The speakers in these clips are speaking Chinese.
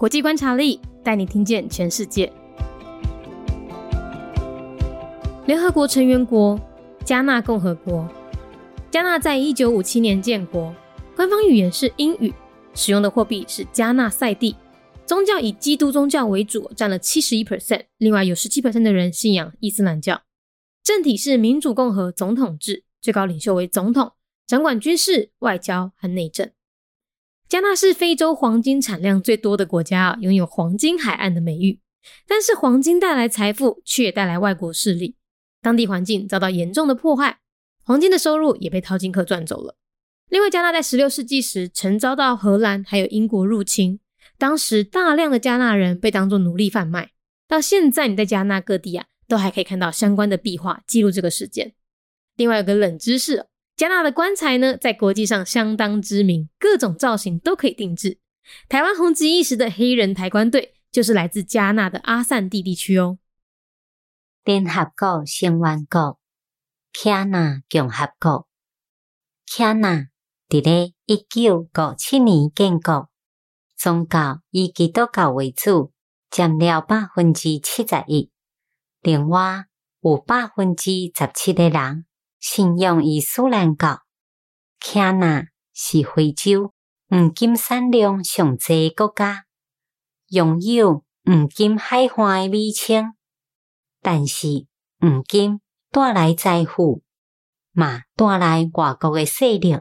国际观察力带你听见全世界。联合国成员国加纳共和国，加纳在一九五七年建国，官方语言是英语，使用的货币是加纳赛地，宗教以基督宗教为主，占了七十一 percent，另外有十七 percent 的人信仰伊斯兰教。政体是民主共和总统制，最高领袖为总统，掌管军事、外交和内政。加纳是非洲黄金产量最多的国家啊，拥有黄金海岸的美誉。但是黄金带来财富，却也带来外国势力，当地环境遭到严重的破坏，黄金的收入也被淘金客赚走了。另外，加纳在十六世纪时曾遭到荷兰还有英国入侵，当时大量的加纳人被当作奴隶贩卖。到现在，你在加纳各地啊，都还可以看到相关的壁画记录这个事件。另外有个冷知识。加纳的棺材呢，在国际上相当知名，各种造型都可以定制。台湾红极一时的黑人抬棺队，就是来自加纳的阿散蒂地区哦。联合国成员国加纳共和国，加纳伫咧一九五七年建国，宗教以基督教为主，占了百分之七十一。另外有百分之十七的人。信仰伊斯兰教，加纳是非洲黄金产量上济国家，拥有黄金海岸的美称。但是黄金带来财富，嘛带来外国的势力，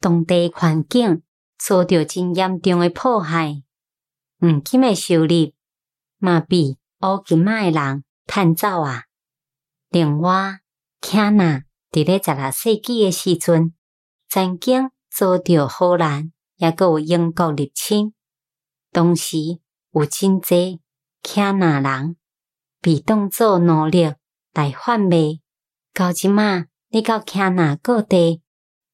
当地环境遭到真严重的迫害。黄金的收入嘛被乌金仔的人趁走啊。另外，加纳。伫咧十六世纪诶时阵，曾经遭到荷兰也个有英国入侵，当时有真济加纳人被当作奴隶来贩卖。到即马，你到加纳各地，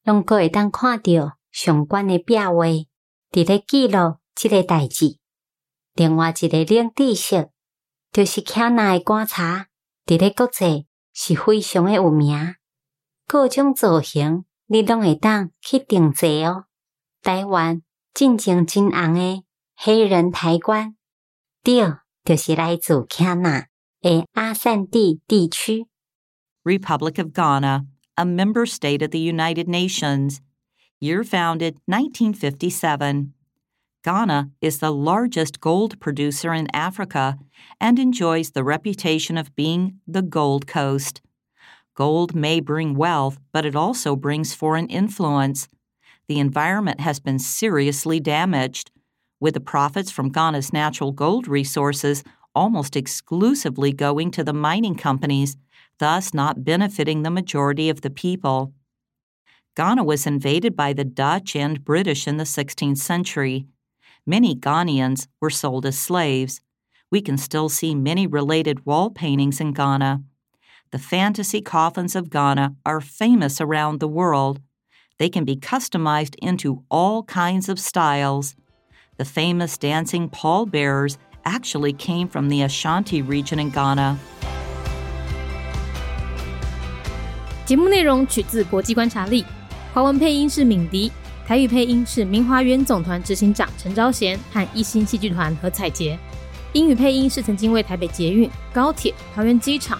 拢个会当看到相关诶壁画，伫咧记录即个代志。另外一个冷知识，就是加纳诶观察，伫咧国际是非常诶有名。各种造型，你拢会当去定制哦。台湾真正真红诶黑人抬棺，对，就是来自加纳诶阿散蒂地区。Republic of Ghana, a member state of the United Nations. Year founded 1957. Ghana is the largest gold producer in Africa and enjoys the reputation of being the Gold Coast. Gold may bring wealth, but it also brings foreign influence. The environment has been seriously damaged, with the profits from Ghana's natural gold resources almost exclusively going to the mining companies, thus not benefiting the majority of the people. Ghana was invaded by the Dutch and British in the 16th century. Many Ghanaians were sold as slaves. We can still see many related wall paintings in Ghana. The fantasy coffins of Ghana are famous around the world. They can be customized into all kinds of styles. The famous dancing pallbearers actually came from the Ashanti region in Ghana. 节目内容取自国际观察力，华文配音是敏迪，台语配音是明华园总团执行长陈昭贤和一星戏剧团何彩杰，英语配音是曾经为台北捷运、高铁、桃园机场